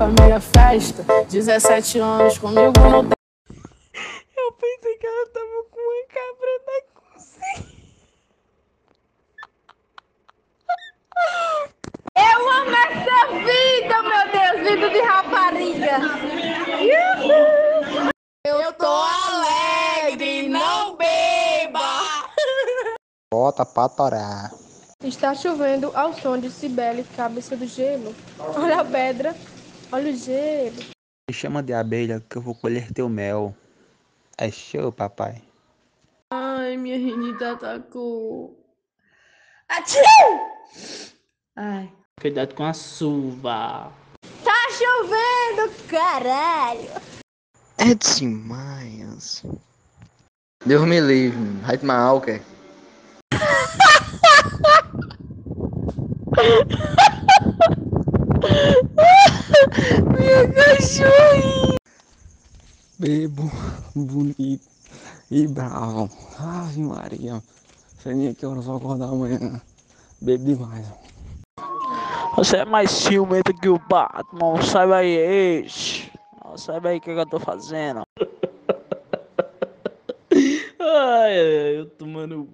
pra meia festa. 17 anos comigo não tem. Eu pensei que ela tava com uma cabra na cozinha. Eu amo essa vida, meu Deus, vida de rapariga. Eu tô alegre, não beba. Bota pra torar. Está chovendo ao som de Cibele, cabeça do gelo. Olha a pedra, olha o gelo. Me chama de abelha que eu vou colher teu mel. É show, papai. Ai, minha rinite atacou. Ai, cuidado com a chuva. Tá chovendo, caralho. É demais. Deus me livre, vai tomar álcool. Bebo, bonito e bravo. Ave Maria. Sei nem que horas vou acordar amanhã. Bebo demais. Você é mais ciumento que o Batman. Sai aí, ex. Sai aí o que, que eu tô fazendo. ai, ai, eu tomando